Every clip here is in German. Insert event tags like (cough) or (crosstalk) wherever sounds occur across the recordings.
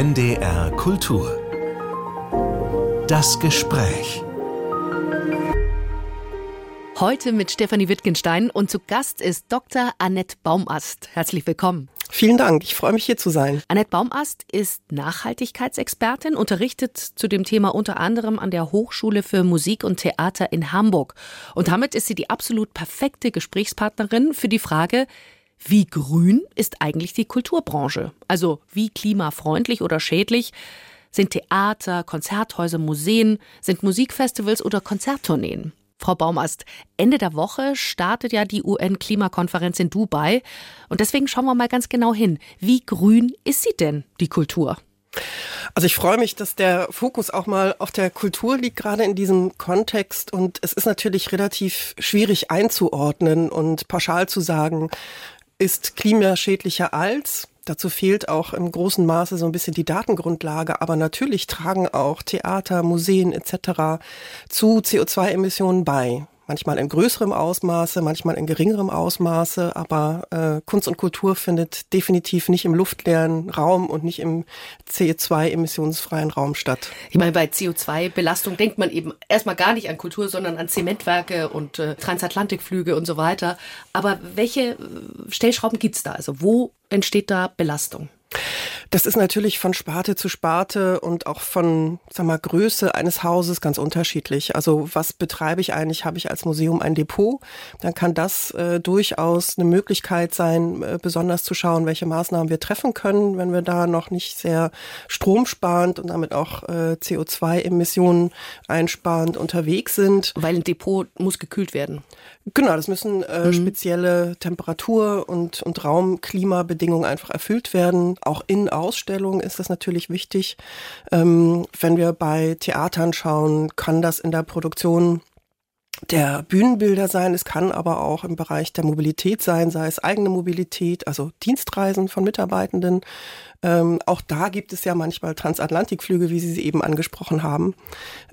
NDR Kultur. Das Gespräch. Heute mit Stefanie Wittgenstein und zu Gast ist Dr. Annette Baumast. Herzlich willkommen. Vielen Dank, ich freue mich hier zu sein. Annette Baumast ist Nachhaltigkeitsexpertin, unterrichtet zu dem Thema unter anderem an der Hochschule für Musik und Theater in Hamburg. Und damit ist sie die absolut perfekte Gesprächspartnerin für die Frage, wie grün ist eigentlich die Kulturbranche? Also wie klimafreundlich oder schädlich sind Theater, Konzerthäuser, Museen, sind Musikfestivals oder Konzerttourneen? Frau Baumast, Ende der Woche startet ja die UN-Klimakonferenz in Dubai. Und deswegen schauen wir mal ganz genau hin. Wie grün ist sie denn, die Kultur? Also ich freue mich, dass der Fokus auch mal auf der Kultur liegt, gerade in diesem Kontext. Und es ist natürlich relativ schwierig einzuordnen und pauschal zu sagen, ist klimaschädlicher als. Dazu fehlt auch im großen Maße so ein bisschen die Datengrundlage, aber natürlich tragen auch Theater, Museen etc. zu CO2-Emissionen bei manchmal in größerem Ausmaße, manchmal in geringerem Ausmaße, aber äh, Kunst und Kultur findet definitiv nicht im luftleeren Raum und nicht im CO2-emissionsfreien Raum statt. Ich meine, bei CO2-Belastung denkt man eben erstmal gar nicht an Kultur, sondern an Zementwerke und äh, Transatlantikflüge und so weiter. Aber welche äh, Stellschrauben gibt's da? Also wo entsteht da Belastung? Das ist natürlich von Sparte zu Sparte und auch von, sag mal, Größe eines Hauses ganz unterschiedlich. Also was betreibe ich eigentlich? Habe ich als Museum ein Depot? Dann kann das äh, durchaus eine Möglichkeit sein, äh, besonders zu schauen, welche Maßnahmen wir treffen können, wenn wir da noch nicht sehr stromsparend und damit auch äh, CO2-Emissionen einsparend unterwegs sind. Weil ein Depot muss gekühlt werden. Genau, das müssen äh, mhm. spezielle Temperatur- und, und Raumklimabedingungen einfach erfüllt werden. Auch in Ausstellungen ist das natürlich wichtig. Ähm, wenn wir bei Theatern schauen, kann das in der Produktion der Bühnenbilder sein. Es kann aber auch im Bereich der Mobilität sein, sei es eigene Mobilität, also Dienstreisen von Mitarbeitenden. Ähm, auch da gibt es ja manchmal Transatlantikflüge, wie Sie sie eben angesprochen haben.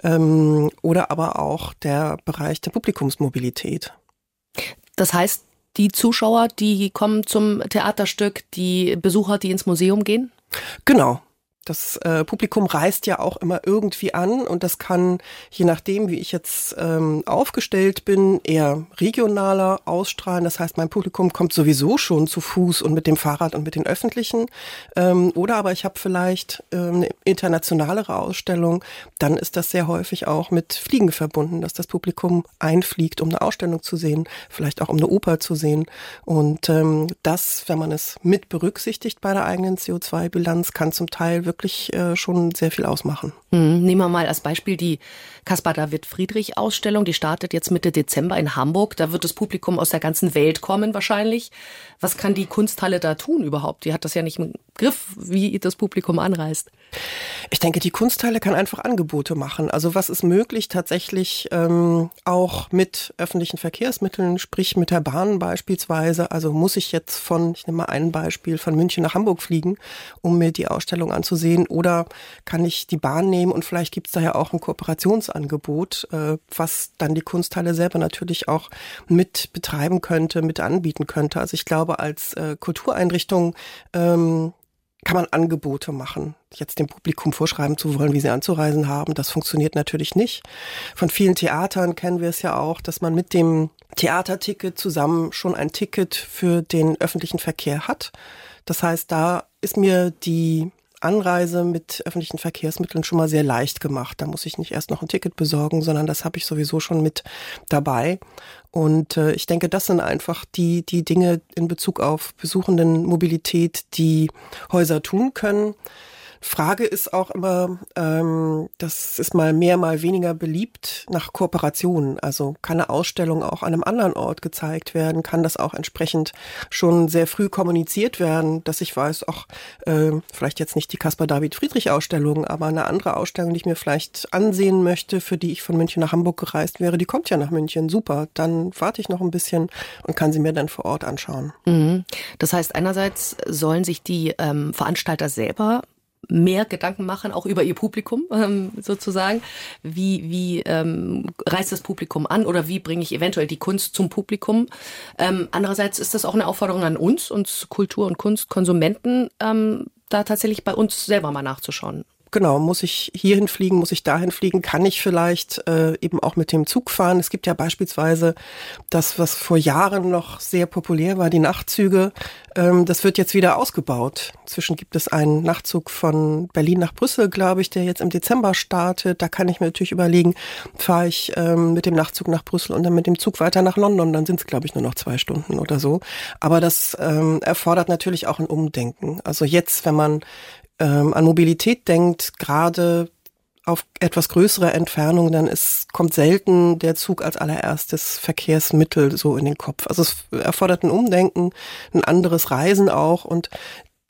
Ähm, oder aber auch der Bereich der Publikumsmobilität. Das heißt, die Zuschauer, die kommen zum Theaterstück, die Besucher, die ins Museum gehen? Genau, das äh, Publikum reist ja auch immer irgendwie an und das kann, je nachdem, wie ich jetzt ähm, aufgestellt bin, eher regionaler ausstrahlen. Das heißt, mein Publikum kommt sowieso schon zu Fuß und mit dem Fahrrad und mit den Öffentlichen. Ähm, oder aber ich habe vielleicht ähm, eine internationalere Ausstellung. Dann ist das sehr häufig auch mit Fliegen verbunden, dass das Publikum einfliegt, um eine Ausstellung zu sehen, vielleicht auch um eine Oper zu sehen. Und ähm, das, wenn man es mit berücksichtigt bei der eigenen CO2-Bilanz, kann zum Teil wirklich wirklich äh, schon sehr viel ausmachen. Mhm. Nehmen wir mal als Beispiel die Caspar David Friedrich Ausstellung. Die startet jetzt Mitte Dezember in Hamburg. Da wird das Publikum aus der ganzen Welt kommen wahrscheinlich. Was kann die Kunsthalle da tun überhaupt? Die hat das ja nicht Griff, wie das Publikum anreist. Ich denke, die Kunsthalle kann einfach Angebote machen. Also was ist möglich tatsächlich ähm, auch mit öffentlichen Verkehrsmitteln, sprich mit der Bahn beispielsweise. Also muss ich jetzt von, ich nehme mal ein Beispiel, von München nach Hamburg fliegen, um mir die Ausstellung anzusehen. Oder kann ich die Bahn nehmen und vielleicht gibt es da ja auch ein Kooperationsangebot, äh, was dann die Kunsthalle selber natürlich auch mit betreiben könnte, mit anbieten könnte. Also ich glaube, als äh, Kultureinrichtung ähm, kann man Angebote machen. Jetzt dem Publikum vorschreiben zu wollen, wie sie anzureisen haben, das funktioniert natürlich nicht. Von vielen Theatern kennen wir es ja auch, dass man mit dem Theaterticket zusammen schon ein Ticket für den öffentlichen Verkehr hat. Das heißt, da ist mir die Anreise mit öffentlichen Verkehrsmitteln schon mal sehr leicht gemacht. Da muss ich nicht erst noch ein Ticket besorgen, sondern das habe ich sowieso schon mit dabei. Und äh, ich denke, das sind einfach die, die Dinge in Bezug auf Besuchenden Mobilität, die Häuser tun können. Frage ist auch immer, ähm, das ist mal mehr, mal weniger beliebt nach Kooperationen. Also kann eine Ausstellung auch an einem anderen Ort gezeigt werden? Kann das auch entsprechend schon sehr früh kommuniziert werden, dass ich weiß, auch äh, vielleicht jetzt nicht die Caspar David Friedrich Ausstellung, aber eine andere Ausstellung, die ich mir vielleicht ansehen möchte, für die ich von München nach Hamburg gereist wäre, die kommt ja nach München. Super, dann warte ich noch ein bisschen und kann sie mir dann vor Ort anschauen. Mhm. Das heißt, einerseits sollen sich die ähm, Veranstalter selber mehr Gedanken machen, auch über ihr Publikum ähm, sozusagen. Wie, wie ähm, reißt das Publikum an oder wie bringe ich eventuell die Kunst zum Publikum? Ähm, andererseits ist das auch eine Aufforderung an uns, uns Kultur- und Kunstkonsumenten, ähm, da tatsächlich bei uns selber mal nachzuschauen genau, muss ich hierhin fliegen, muss ich dahin fliegen, kann ich vielleicht äh, eben auch mit dem Zug fahren. Es gibt ja beispielsweise das, was vor Jahren noch sehr populär war, die Nachtzüge. Ähm, das wird jetzt wieder ausgebaut. Inzwischen gibt es einen Nachtzug von Berlin nach Brüssel, glaube ich, der jetzt im Dezember startet. Da kann ich mir natürlich überlegen, fahre ich ähm, mit dem Nachtzug nach Brüssel und dann mit dem Zug weiter nach London. Dann sind es, glaube ich, nur noch zwei Stunden oder so. Aber das ähm, erfordert natürlich auch ein Umdenken. Also jetzt, wenn man ähm, an Mobilität denkt, gerade auf etwas größere Entfernungen, dann ist, kommt selten der Zug als allererstes Verkehrsmittel so in den Kopf. Also es erfordert ein Umdenken, ein anderes Reisen auch und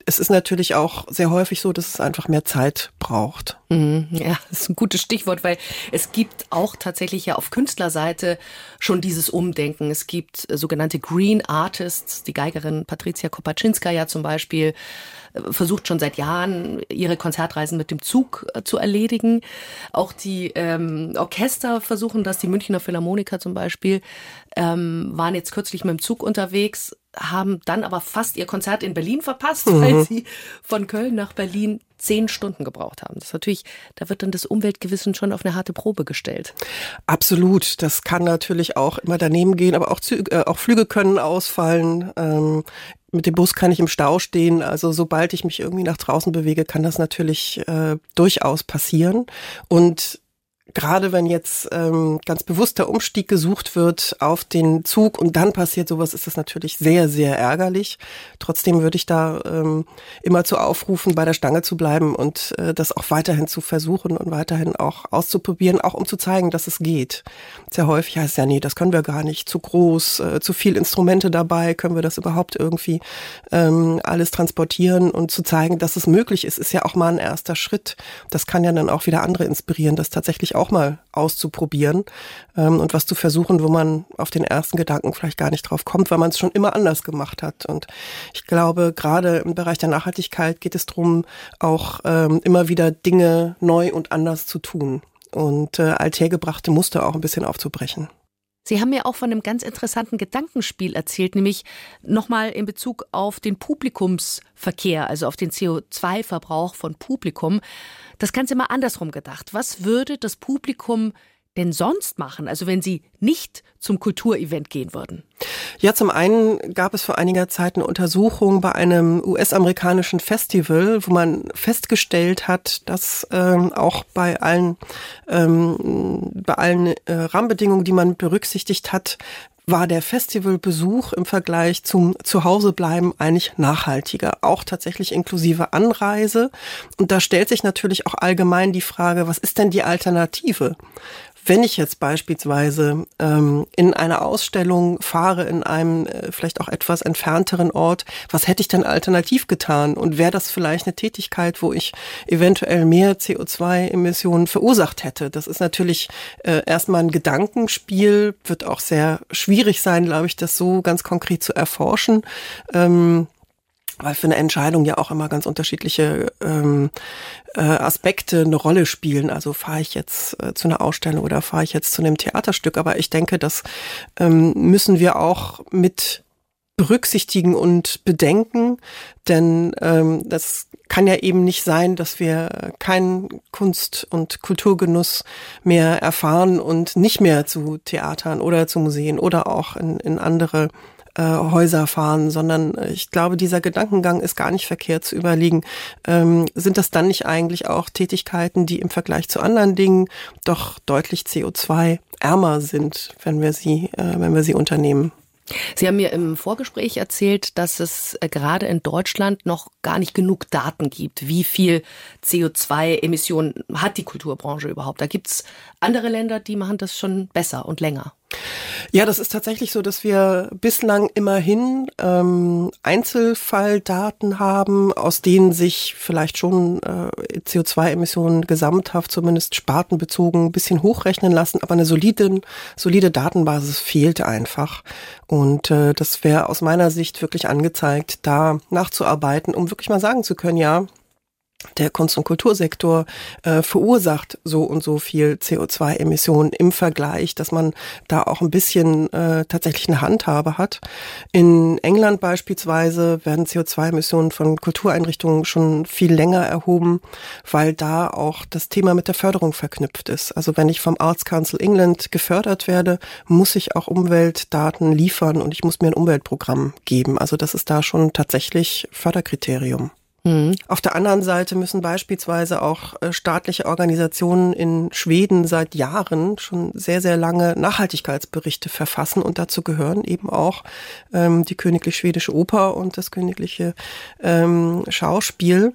es ist natürlich auch sehr häufig so, dass es einfach mehr Zeit braucht. Mhm, ja, (laughs) das ist ein gutes Stichwort, weil es gibt auch tatsächlich ja auf Künstlerseite schon dieses Umdenken. Es gibt sogenannte Green Artists, die Geigerin Patricia Kopaczynska zum Beispiel äh, versucht schon seit Jahren ihre Konzertreisen mit dem Zug äh, zu erledigen. Auch die ähm, Orchester versuchen das, die Münchner Philharmoniker zum Beispiel ähm, waren jetzt kürzlich mit dem Zug unterwegs haben dann aber fast ihr Konzert in Berlin verpasst, mhm. weil sie von Köln nach Berlin zehn Stunden gebraucht haben. Das ist natürlich, da wird dann das Umweltgewissen schon auf eine harte Probe gestellt. Absolut. Das kann natürlich auch immer daneben gehen, aber auch, Züge, äh, auch Flüge können ausfallen. Ähm, mit dem Bus kann ich im Stau stehen. Also sobald ich mich irgendwie nach draußen bewege, kann das natürlich äh, durchaus passieren. Und gerade wenn jetzt ähm, ganz bewusst der Umstieg gesucht wird auf den Zug und dann passiert sowas, ist das natürlich sehr, sehr ärgerlich. Trotzdem würde ich da ähm, immer zu aufrufen, bei der Stange zu bleiben und äh, das auch weiterhin zu versuchen und weiterhin auch auszuprobieren, auch um zu zeigen, dass es geht. Sehr häufig heißt ja, nee, das können wir gar nicht, zu groß, äh, zu viel Instrumente dabei, können wir das überhaupt irgendwie ähm, alles transportieren und zu zeigen, dass es möglich ist, ist ja auch mal ein erster Schritt. Das kann ja dann auch wieder andere inspirieren, das tatsächlich auch mal auszuprobieren ähm, und was zu versuchen, wo man auf den ersten Gedanken vielleicht gar nicht drauf kommt, weil man es schon immer anders gemacht hat. Und ich glaube, gerade im Bereich der Nachhaltigkeit geht es darum, auch ähm, immer wieder Dinge neu und anders zu tun und äh, althergebrachte Muster auch ein bisschen aufzubrechen. Sie haben mir auch von einem ganz interessanten Gedankenspiel erzählt, nämlich nochmal in Bezug auf den Publikumsverkehr, also auf den CO2-Verbrauch von Publikum. Das Ganze mal andersrum gedacht. Was würde das Publikum denn sonst machen? Also wenn Sie nicht zum Kulturevent gehen würden? Ja, zum einen gab es vor einiger Zeit eine Untersuchung bei einem US-amerikanischen Festival, wo man festgestellt hat, dass ähm, auch bei allen, ähm, bei allen äh, Rahmenbedingungen, die man berücksichtigt hat, war der Festivalbesuch im Vergleich zum Zuhausebleiben eigentlich nachhaltiger, auch tatsächlich inklusive Anreise. Und da stellt sich natürlich auch allgemein die Frage, was ist denn die Alternative? Wenn ich jetzt beispielsweise ähm, in eine Ausstellung fahre, in einem äh, vielleicht auch etwas entfernteren Ort, was hätte ich denn alternativ getan? Und wäre das vielleicht eine Tätigkeit, wo ich eventuell mehr CO2-Emissionen verursacht hätte? Das ist natürlich äh, erstmal ein Gedankenspiel, wird auch sehr schwierig sein, glaube ich, das so ganz konkret zu erforschen. Ähm, weil für eine Entscheidung ja auch immer ganz unterschiedliche ähm, äh, Aspekte eine Rolle spielen. Also fahre ich jetzt äh, zu einer Ausstellung oder fahre ich jetzt zu einem Theaterstück. Aber ich denke, das ähm, müssen wir auch mit berücksichtigen und bedenken, denn ähm, das kann ja eben nicht sein, dass wir keinen Kunst- und Kulturgenuss mehr erfahren und nicht mehr zu Theatern oder zu Museen oder auch in, in andere äh, Häuser fahren, sondern ich glaube, dieser Gedankengang ist gar nicht verkehrt zu überlegen, ähm, sind das dann nicht eigentlich auch Tätigkeiten, die im Vergleich zu anderen Dingen doch deutlich CO2 ärmer sind, wenn wir sie, äh, wenn wir sie unternehmen? Sie haben mir im Vorgespräch erzählt, dass es äh, gerade in Deutschland noch gar nicht genug Daten gibt. Wie viel CO2-Emissionen hat die Kulturbranche überhaupt? Da gibt es andere Länder, die machen das schon besser und länger. Ja, das ist tatsächlich so, dass wir bislang immerhin ähm, Einzelfalldaten haben, aus denen sich vielleicht schon äh, CO2-Emissionen gesamthaft, zumindest spartenbezogen, ein bisschen hochrechnen lassen, aber eine solide, solide Datenbasis fehlt einfach. Und äh, das wäre aus meiner Sicht wirklich angezeigt, da nachzuarbeiten, um wirklich mal sagen zu können, ja, der Kunst- und Kultursektor äh, verursacht so und so viel CO2-Emissionen im Vergleich, dass man da auch ein bisschen äh, tatsächlich eine Handhabe hat. In England beispielsweise werden CO2-Emissionen von Kultureinrichtungen schon viel länger erhoben, weil da auch das Thema mit der Förderung verknüpft ist. Also wenn ich vom Arts Council England gefördert werde, muss ich auch Umweltdaten liefern und ich muss mir ein Umweltprogramm geben. Also das ist da schon tatsächlich Förderkriterium. Mhm. Auf der anderen Seite müssen beispielsweise auch äh, staatliche Organisationen in Schweden seit Jahren schon sehr, sehr lange Nachhaltigkeitsberichte verfassen und dazu gehören eben auch ähm, die Königlich Schwedische Oper und das Königliche ähm, Schauspiel.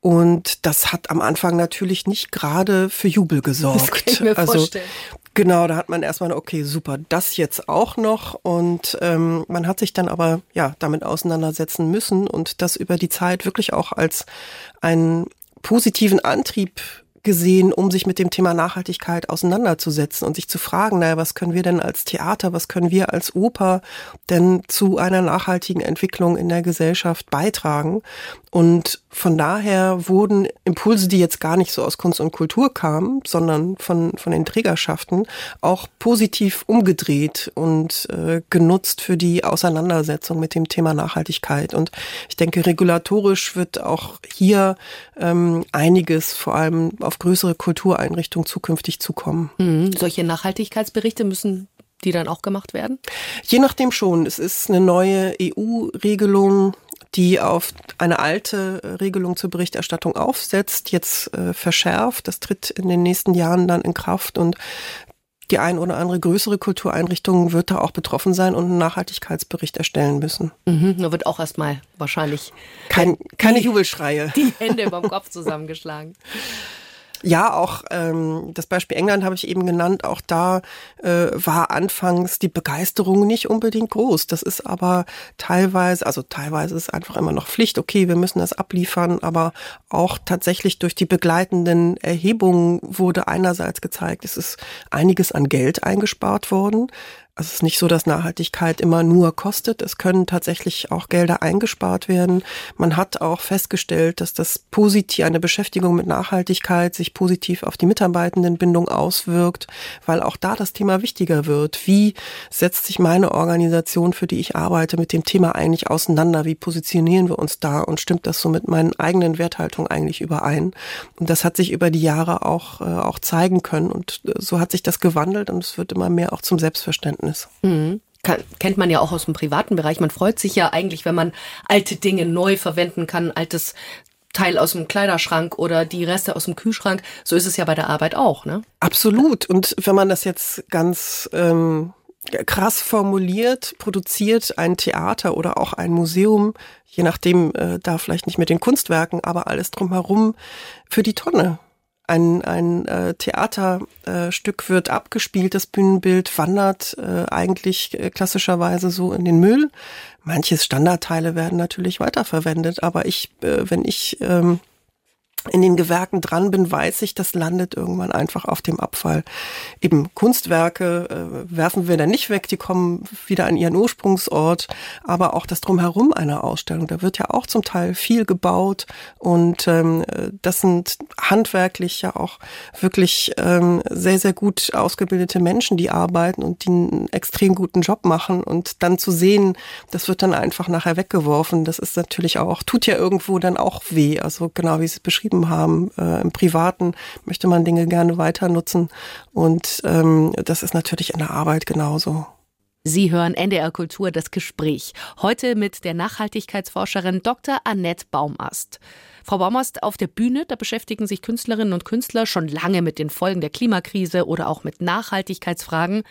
Und das hat am Anfang natürlich nicht gerade für Jubel gesorgt. Das kann ich mir also vorstellen. Genau, da hat man erstmal, okay, super, das jetzt auch noch. Und ähm, man hat sich dann aber ja damit auseinandersetzen müssen und das über die Zeit wirklich auch als einen positiven Antrieb gesehen, um sich mit dem Thema Nachhaltigkeit auseinanderzusetzen und sich zu fragen, naja, was können wir denn als Theater, was können wir als Oper denn zu einer nachhaltigen Entwicklung in der Gesellschaft beitragen? Und von daher wurden Impulse, die jetzt gar nicht so aus Kunst und Kultur kamen, sondern von, von den Trägerschaften, auch positiv umgedreht und äh, genutzt für die Auseinandersetzung mit dem Thema Nachhaltigkeit. Und ich denke, regulatorisch wird auch hier ähm, einiges vor allem auf größere Kultureinrichtungen zukünftig zukommen. Mhm. Solche Nachhaltigkeitsberichte müssen die dann auch gemacht werden? Je nachdem schon. Es ist eine neue EU-Regelung die auf eine alte Regelung zur Berichterstattung aufsetzt, jetzt äh, verschärft. Das tritt in den nächsten Jahren dann in Kraft und die ein oder andere größere Kultureinrichtung wird da auch betroffen sein und einen Nachhaltigkeitsbericht erstellen müssen. Mhm, da wird auch erstmal wahrscheinlich Kein, keine Jubelschreie. Die Hände beim Kopf zusammengeschlagen. (laughs) Ja, auch ähm, das Beispiel England habe ich eben genannt. Auch da äh, war anfangs die Begeisterung nicht unbedingt groß. Das ist aber teilweise, also teilweise ist einfach immer noch Pflicht. Okay, wir müssen das abliefern, aber auch tatsächlich durch die begleitenden Erhebungen wurde einerseits gezeigt, es ist einiges an Geld eingespart worden. Also es ist nicht so, dass Nachhaltigkeit immer nur kostet. Es können tatsächlich auch Gelder eingespart werden. Man hat auch festgestellt, dass das positiv, eine Beschäftigung mit Nachhaltigkeit sich positiv auf die Mitarbeitendenbindung auswirkt, weil auch da das Thema wichtiger wird. Wie setzt sich meine Organisation, für die ich arbeite, mit dem Thema eigentlich auseinander? Wie positionieren wir uns da? Und stimmt das so mit meinen eigenen Werthaltungen eigentlich überein? Und das hat sich über die Jahre auch, äh, auch zeigen können. Und äh, so hat sich das gewandelt und es wird immer mehr auch zum Selbstverständnis. Erlebnis. Mhm. Kann, kennt man ja auch aus dem privaten Bereich. Man freut sich ja eigentlich, wenn man alte Dinge neu verwenden kann, altes Teil aus dem Kleiderschrank oder die Reste aus dem Kühlschrank. So ist es ja bei der Arbeit auch, ne? Absolut. Und wenn man das jetzt ganz ähm, krass formuliert, produziert ein Theater oder auch ein Museum, je nachdem, äh, da vielleicht nicht mit den Kunstwerken, aber alles drumherum für die Tonne ein, ein äh, Theaterstück äh, wird abgespielt, das Bühnenbild wandert äh, eigentlich äh, klassischerweise so in den Müll. Manche Standardteile werden natürlich weiterverwendet, aber ich, äh, wenn ich ähm, in den Gewerken dran bin, weiß ich, das landet irgendwann einfach auf dem Abfall. Eben Kunstwerke äh, werfen wir dann nicht weg, die kommen wieder an ihren Ursprungsort, aber auch das Drumherum einer Ausstellung, da wird ja auch zum Teil viel gebaut und ähm, das sind handwerklich ja auch wirklich ähm, sehr, sehr gut ausgebildete Menschen, die arbeiten und die einen extrem guten Job machen und dann zu sehen, das wird dann einfach nachher weggeworfen, das ist natürlich auch, tut ja irgendwo dann auch weh, also genau wie es beschrieben beschrieben haben. Äh, Im Privaten möchte man Dinge gerne weiter nutzen und ähm, das ist natürlich in der Arbeit genauso. Sie hören NDR Kultur das Gespräch. Heute mit der Nachhaltigkeitsforscherin Dr. Annette Baumast. Frau Baumast, auf der Bühne, da beschäftigen sich Künstlerinnen und Künstler schon lange mit den Folgen der Klimakrise oder auch mit Nachhaltigkeitsfragen.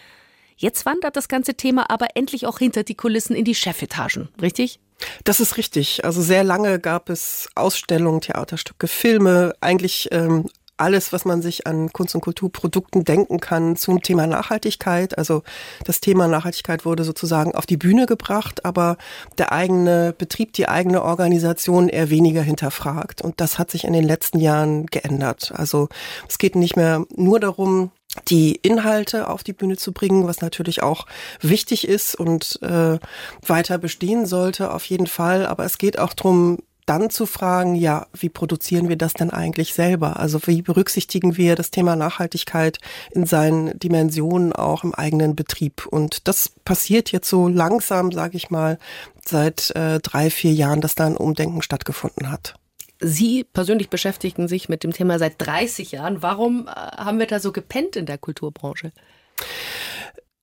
Jetzt wandert das ganze Thema aber endlich auch hinter die Kulissen in die Chefetagen, richtig? Das ist richtig. Also sehr lange gab es Ausstellungen, Theaterstücke, Filme, eigentlich ähm, alles, was man sich an Kunst- und Kulturprodukten denken kann zum Thema Nachhaltigkeit. Also das Thema Nachhaltigkeit wurde sozusagen auf die Bühne gebracht, aber der eigene Betrieb, die eigene Organisation eher weniger hinterfragt. Und das hat sich in den letzten Jahren geändert. Also es geht nicht mehr nur darum, die Inhalte auf die Bühne zu bringen, was natürlich auch wichtig ist und äh, weiter bestehen sollte, auf jeden Fall. Aber es geht auch darum, dann zu fragen, ja, wie produzieren wir das denn eigentlich selber? Also wie berücksichtigen wir das Thema Nachhaltigkeit in seinen Dimensionen auch im eigenen Betrieb? Und das passiert jetzt so langsam, sage ich mal, seit äh, drei, vier Jahren, dass da ein Umdenken stattgefunden hat. Sie persönlich beschäftigen sich mit dem Thema seit 30 Jahren. Warum äh, haben wir da so gepennt in der Kulturbranche?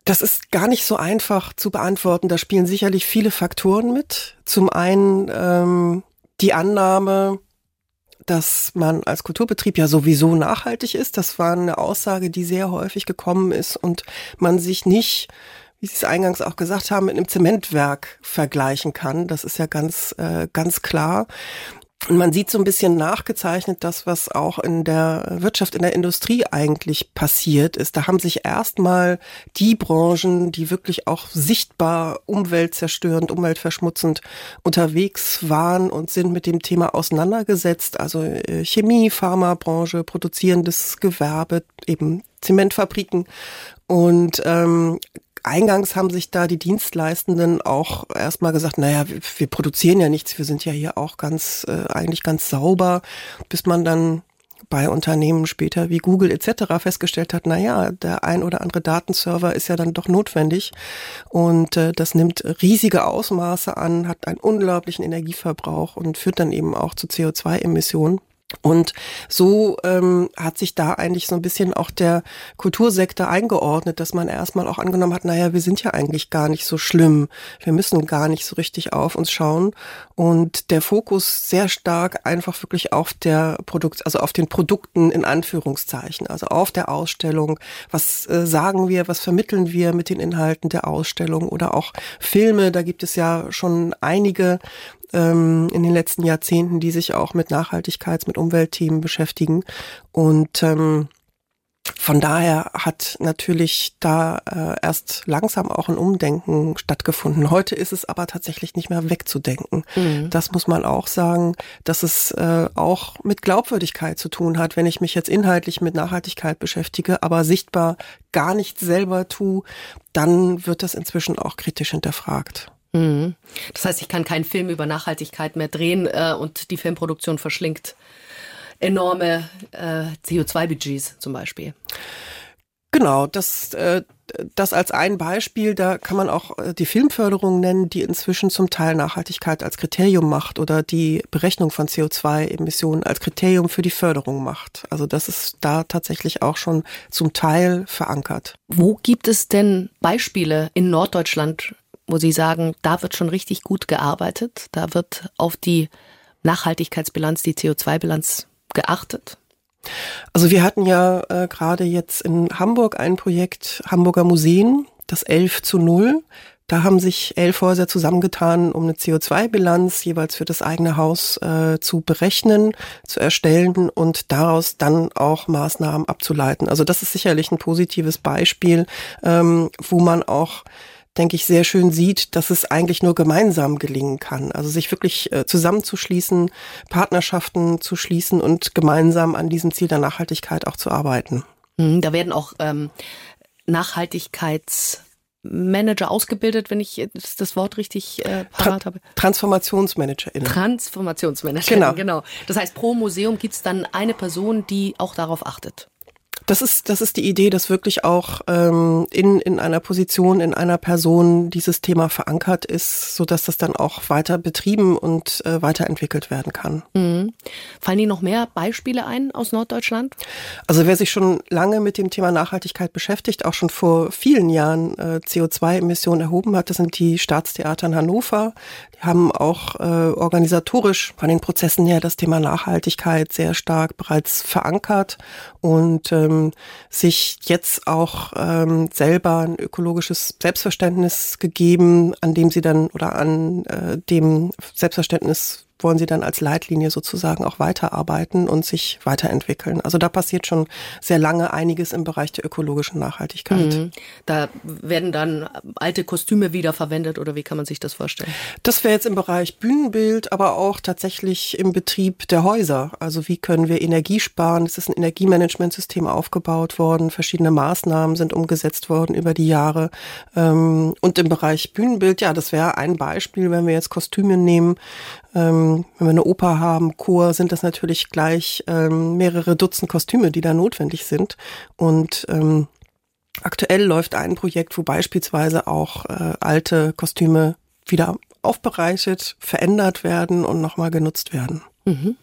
Das ist gar nicht so einfach zu beantworten. Da spielen sicherlich viele Faktoren mit. Zum einen ähm, die Annahme, dass man als Kulturbetrieb ja sowieso nachhaltig ist. Das war eine Aussage, die sehr häufig gekommen ist und man sich nicht wie Sie es eingangs auch gesagt haben, mit einem Zementwerk vergleichen kann. Das ist ja ganz, äh, ganz klar. Und man sieht so ein bisschen nachgezeichnet das, was auch in der Wirtschaft, in der Industrie eigentlich passiert ist. Da haben sich erstmal die Branchen, die wirklich auch sichtbar umweltzerstörend, umweltverschmutzend unterwegs waren und sind mit dem Thema auseinandergesetzt. Also äh, Chemie, Pharmabranche, produzierendes Gewerbe, eben Zementfabriken und ähm, eingangs haben sich da die Dienstleistenden auch erstmal gesagt, naja, wir, wir produzieren ja nichts, wir sind ja hier auch ganz, äh, eigentlich ganz sauber, bis man dann bei Unternehmen später wie Google etc. festgestellt hat, naja, der ein oder andere Datenserver ist ja dann doch notwendig und äh, das nimmt riesige Ausmaße an, hat einen unglaublichen Energieverbrauch und führt dann eben auch zu CO2-Emissionen. Und so ähm, hat sich da eigentlich so ein bisschen auch der Kultursektor eingeordnet, dass man erstmal auch angenommen hat, naja, wir sind ja eigentlich gar nicht so schlimm. Wir müssen gar nicht so richtig auf uns schauen. Und der Fokus sehr stark einfach wirklich auf der Produkt, also auf den Produkten in Anführungszeichen, also auf der Ausstellung. Was äh, sagen wir, was vermitteln wir mit den Inhalten der Ausstellung oder auch Filme, da gibt es ja schon einige, ähm, in den letzten Jahrzehnten, die sich auch mit Nachhaltigkeits-, mit Umweltthemen beschäftigen. Und ähm, von daher hat natürlich da äh, erst langsam auch ein Umdenken stattgefunden. Heute ist es aber tatsächlich nicht mehr wegzudenken. Mhm. Das muss man auch sagen, dass es äh, auch mit Glaubwürdigkeit zu tun hat, wenn ich mich jetzt inhaltlich mit Nachhaltigkeit beschäftige, aber sichtbar gar nichts selber tue, dann wird das inzwischen auch kritisch hinterfragt. Mhm. Das heißt, ich kann keinen Film über Nachhaltigkeit mehr drehen äh, und die Filmproduktion verschlingt enorme äh, CO2-Budgets zum Beispiel. Genau, das, äh, das als ein Beispiel, da kann man auch äh, die Filmförderung nennen, die inzwischen zum Teil Nachhaltigkeit als Kriterium macht oder die Berechnung von CO2-Emissionen als Kriterium für die Förderung macht. Also das ist da tatsächlich auch schon zum Teil verankert. Wo gibt es denn Beispiele in Norddeutschland, wo Sie sagen, da wird schon richtig gut gearbeitet, da wird auf die Nachhaltigkeitsbilanz, die CO2-Bilanz geachtet? Also wir hatten ja äh, gerade jetzt in Hamburg ein Projekt Hamburger Museen, das 11 zu 0. Da haben sich elf Häuser zusammengetan, um eine CO2-Bilanz jeweils für das eigene Haus äh, zu berechnen, zu erstellen und daraus dann auch Maßnahmen abzuleiten. Also das ist sicherlich ein positives Beispiel, ähm, wo man auch denke ich, sehr schön sieht, dass es eigentlich nur gemeinsam gelingen kann. Also sich wirklich äh, zusammenzuschließen, Partnerschaften zu schließen und gemeinsam an diesem Ziel der Nachhaltigkeit auch zu arbeiten. Mhm, da werden auch ähm, Nachhaltigkeitsmanager ausgebildet, wenn ich das Wort richtig äh, parat habe. TransformationsmanagerInnen. Transformationsmanager, genau. genau. Das heißt, pro Museum gibt es dann eine Person, die auch darauf achtet. Das ist, das ist die Idee, dass wirklich auch ähm, in, in einer Position, in einer Person dieses Thema verankert ist, so dass das dann auch weiter betrieben und äh, weiterentwickelt werden kann. Mhm. Fallen Ihnen noch mehr Beispiele ein aus Norddeutschland? Also wer sich schon lange mit dem Thema Nachhaltigkeit beschäftigt, auch schon vor vielen Jahren äh, CO2-Emissionen erhoben hat, das sind die Staatstheater in Hannover. Die haben auch äh, organisatorisch von den Prozessen her das Thema Nachhaltigkeit sehr stark bereits verankert und ähm, ähm, sich jetzt auch ähm, selber ein ökologisches Selbstverständnis gegeben, an dem sie dann oder an äh, dem Selbstverständnis wollen sie dann als Leitlinie sozusagen auch weiterarbeiten und sich weiterentwickeln. Also da passiert schon sehr lange einiges im Bereich der ökologischen Nachhaltigkeit. Mhm. Da werden dann alte Kostüme wiederverwendet oder wie kann man sich das vorstellen? Das wäre jetzt im Bereich Bühnenbild, aber auch tatsächlich im Betrieb der Häuser. Also wie können wir Energie sparen? Es ist ein Energiemanagementsystem aufgebaut worden, verschiedene Maßnahmen sind umgesetzt worden über die Jahre. Ähm, und im Bereich Bühnenbild, ja, das wäre ein Beispiel, wenn wir jetzt Kostüme nehmen, ähm, ähm, wenn wir eine Oper haben, Chor, sind das natürlich gleich ähm, mehrere Dutzend Kostüme, die da notwendig sind. Und ähm, aktuell läuft ein Projekt, wo beispielsweise auch äh, alte Kostüme wieder aufbereitet, verändert werden und nochmal genutzt werden. Mhm.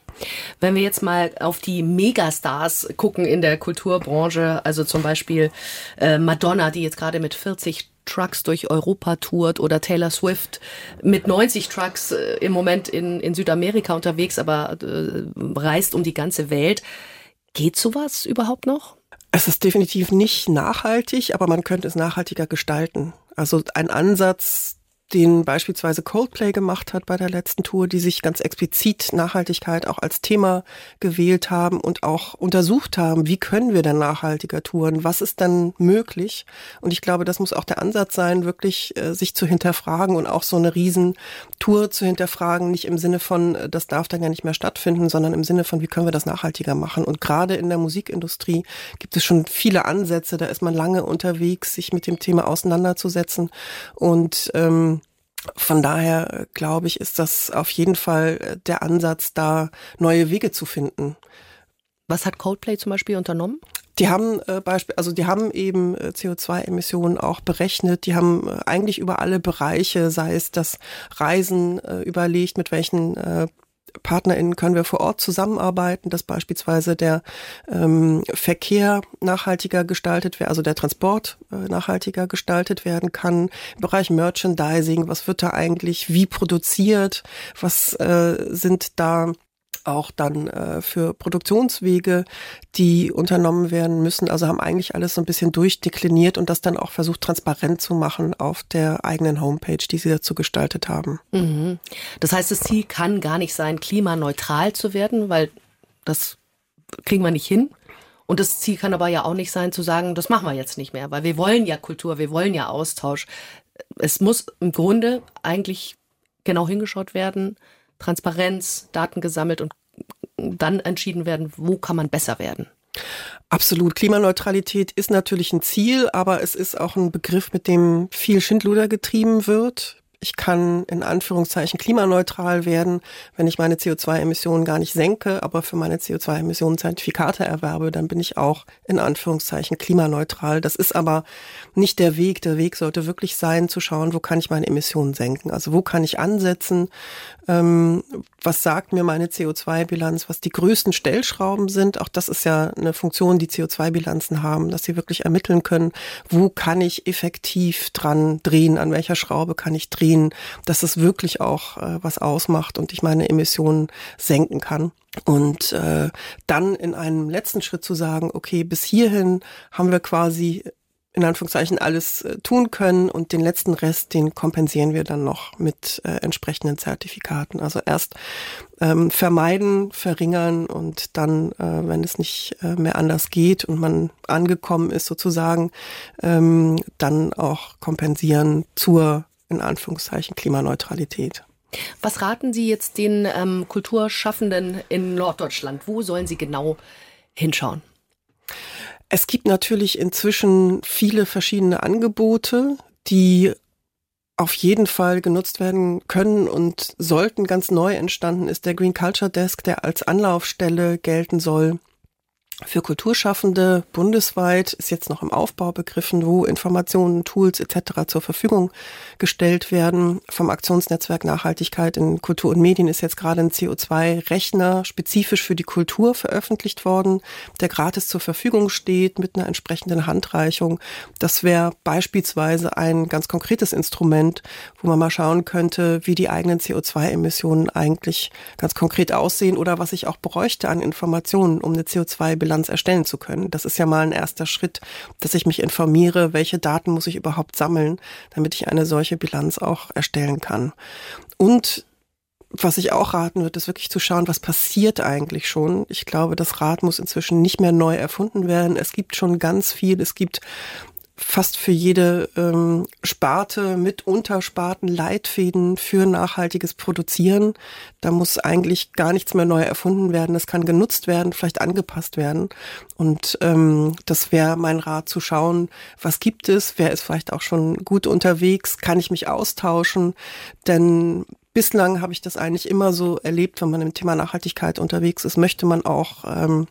Wenn wir jetzt mal auf die Megastars gucken in der Kulturbranche, also zum Beispiel äh, Madonna, die jetzt gerade mit 40 Trucks durch Europa tourt oder Taylor Swift mit 90 Trucks äh, im Moment in, in Südamerika unterwegs, aber äh, reist um die ganze Welt. Geht sowas überhaupt noch? Es ist definitiv nicht nachhaltig, aber man könnte es nachhaltiger gestalten. Also ein Ansatz, den beispielsweise Coldplay gemacht hat bei der letzten Tour, die sich ganz explizit Nachhaltigkeit auch als Thema gewählt haben und auch untersucht haben, wie können wir denn nachhaltiger touren, was ist dann möglich? Und ich glaube, das muss auch der Ansatz sein, wirklich äh, sich zu hinterfragen und auch so eine Riesentour zu hinterfragen, nicht im Sinne von, äh, das darf dann ja nicht mehr stattfinden, sondern im Sinne von, wie können wir das nachhaltiger machen? Und gerade in der Musikindustrie gibt es schon viele Ansätze, da ist man lange unterwegs, sich mit dem Thema auseinanderzusetzen und ähm, von daher äh, glaube ich, ist das auf jeden Fall äh, der Ansatz, da neue Wege zu finden. Was hat Coldplay zum Beispiel unternommen? Die haben äh, Beispiel, also die haben eben äh, CO2-Emissionen auch berechnet. Die haben äh, eigentlich über alle Bereiche, sei es das Reisen, äh, überlegt, mit welchen äh, PartnerInnen können wir vor Ort zusammenarbeiten, dass beispielsweise der ähm, Verkehr nachhaltiger gestaltet wird, also der Transport äh, nachhaltiger gestaltet werden kann. Im Bereich Merchandising, was wird da eigentlich wie produziert? Was äh, sind da auch dann äh, für Produktionswege, die unternommen werden müssen. Also haben eigentlich alles so ein bisschen durchdekliniert und das dann auch versucht transparent zu machen auf der eigenen Homepage, die sie dazu gestaltet haben. Mhm. Das heißt, das Ziel kann gar nicht sein, klimaneutral zu werden, weil das kriegen wir nicht hin. Und das Ziel kann aber ja auch nicht sein, zu sagen, das machen wir jetzt nicht mehr, weil wir wollen ja Kultur, wir wollen ja Austausch. Es muss im Grunde eigentlich genau hingeschaut werden, Transparenz, Daten gesammelt und dann entschieden werden, wo kann man besser werden. Absolut. Klimaneutralität ist natürlich ein Ziel, aber es ist auch ein Begriff, mit dem viel Schindluder getrieben wird ich kann in Anführungszeichen klimaneutral werden, wenn ich meine CO2-Emissionen gar nicht senke, aber für meine CO2-Emissionen Zertifikate erwerbe, dann bin ich auch in Anführungszeichen klimaneutral. Das ist aber nicht der Weg. Der Weg sollte wirklich sein, zu schauen, wo kann ich meine Emissionen senken? Also wo kann ich ansetzen? Ähm, was sagt mir meine CO2-Bilanz? Was die größten Stellschrauben sind? Auch das ist ja eine Funktion, die CO2-Bilanzen haben, dass sie wirklich ermitteln können, wo kann ich effektiv dran drehen? An welcher Schraube kann ich drehen? dass es wirklich auch äh, was ausmacht und ich meine Emissionen senken kann. Und äh, dann in einem letzten Schritt zu sagen, okay, bis hierhin haben wir quasi in Anführungszeichen alles äh, tun können und den letzten Rest, den kompensieren wir dann noch mit äh, entsprechenden Zertifikaten. Also erst ähm, vermeiden, verringern und dann, äh, wenn es nicht äh, mehr anders geht und man angekommen ist sozusagen, ähm, dann auch kompensieren zur in Anführungszeichen Klimaneutralität. Was raten Sie jetzt den ähm, Kulturschaffenden in Norddeutschland? Wo sollen sie genau hinschauen? Es gibt natürlich inzwischen viele verschiedene Angebote, die auf jeden Fall genutzt werden können und sollten. Ganz neu entstanden ist der Green Culture Desk, der als Anlaufstelle gelten soll für Kulturschaffende bundesweit ist jetzt noch im Aufbau begriffen, wo Informationen, Tools etc. zur Verfügung gestellt werden. Vom Aktionsnetzwerk Nachhaltigkeit in Kultur und Medien ist jetzt gerade ein CO2-Rechner spezifisch für die Kultur veröffentlicht worden, der gratis zur Verfügung steht mit einer entsprechenden Handreichung. Das wäre beispielsweise ein ganz konkretes Instrument, wo man mal schauen könnte, wie die eigenen CO2-Emissionen eigentlich ganz konkret aussehen oder was ich auch bräuchte an Informationen, um eine CO2 Bilanz erstellen zu können. Das ist ja mal ein erster Schritt, dass ich mich informiere, welche Daten muss ich überhaupt sammeln, damit ich eine solche Bilanz auch erstellen kann. Und was ich auch raten würde, ist wirklich zu schauen, was passiert eigentlich schon. Ich glaube, das Rad muss inzwischen nicht mehr neu erfunden werden. Es gibt schon ganz viel. Es gibt fast für jede ähm, Sparte mit Untersparten Leitfäden für nachhaltiges Produzieren. Da muss eigentlich gar nichts mehr neu erfunden werden. Es kann genutzt werden, vielleicht angepasst werden. Und ähm, das wäre mein Rat zu schauen, was gibt es, wer ist vielleicht auch schon gut unterwegs, kann ich mich austauschen, denn bislang habe ich das eigentlich immer so erlebt, wenn man im Thema Nachhaltigkeit unterwegs ist, möchte man auch ähm,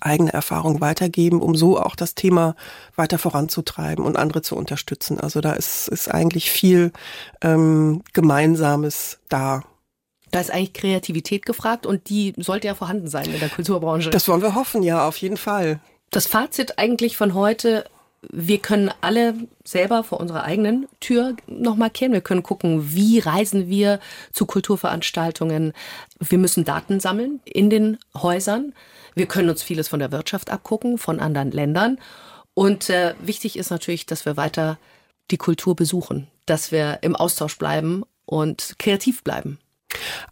eigene Erfahrung weitergeben, um so auch das Thema weiter voranzutreiben und andere zu unterstützen. Also da ist, ist eigentlich viel ähm, Gemeinsames da. Da ist eigentlich Kreativität gefragt und die sollte ja vorhanden sein in der Kulturbranche. Das wollen wir hoffen, ja, auf jeden Fall. Das Fazit eigentlich von heute, wir können alle selber vor unserer eigenen Tür nochmal kehren. Wir können gucken, wie reisen wir zu Kulturveranstaltungen. Wir müssen Daten sammeln in den Häusern. Wir können uns vieles von der Wirtschaft abgucken, von anderen Ländern. Und äh, wichtig ist natürlich, dass wir weiter die Kultur besuchen, dass wir im Austausch bleiben und kreativ bleiben.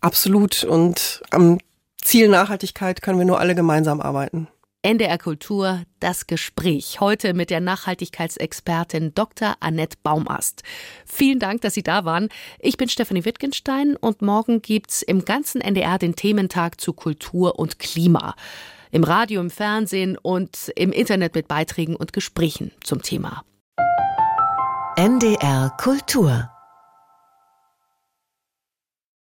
Absolut. Und am Ziel Nachhaltigkeit können wir nur alle gemeinsam arbeiten. NDR Kultur, das Gespräch. Heute mit der Nachhaltigkeitsexpertin Dr. Annette Baumast. Vielen Dank, dass Sie da waren. Ich bin Stefanie Wittgenstein und morgen gibt's im ganzen NDR den Thementag zu Kultur und Klima. Im Radio, im Fernsehen und im Internet mit Beiträgen und Gesprächen zum Thema. NDR Kultur